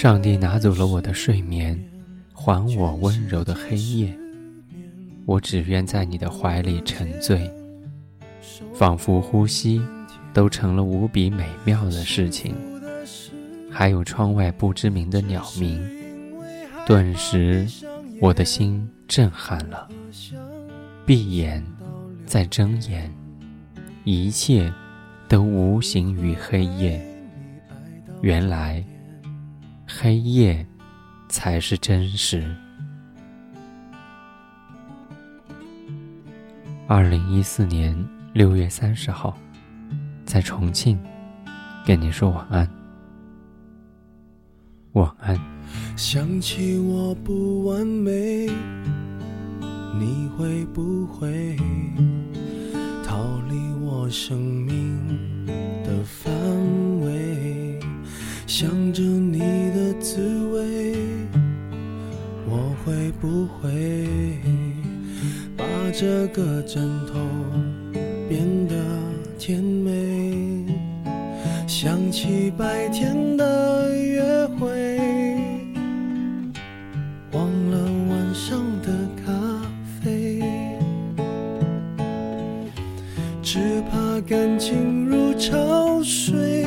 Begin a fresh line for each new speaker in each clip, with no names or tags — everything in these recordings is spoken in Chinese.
上帝拿走了我的睡眠，还我温柔的黑夜。我只愿在你的怀里沉醉，仿佛呼吸都成了无比美妙的事情。还有窗外不知名的鸟鸣，顿时我的心震撼了。闭眼，再睁眼，一切都无形于黑夜。原来。黑夜才是真实。二零一四年六月三十号，在重庆，跟你说晚安。晚安。
想起我不完美，你会不会逃离我生命的范围？想着你会不会把这个枕头变得甜美？想起白天的约会，忘了晚上的咖啡，只怕感情如潮水。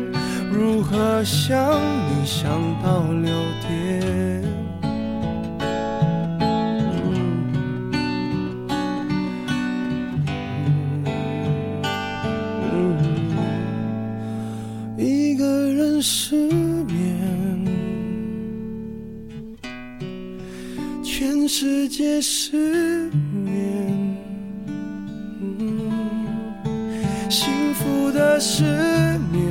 如何想你想到六点？一个人失眠，全世界失眠。幸福的失眠，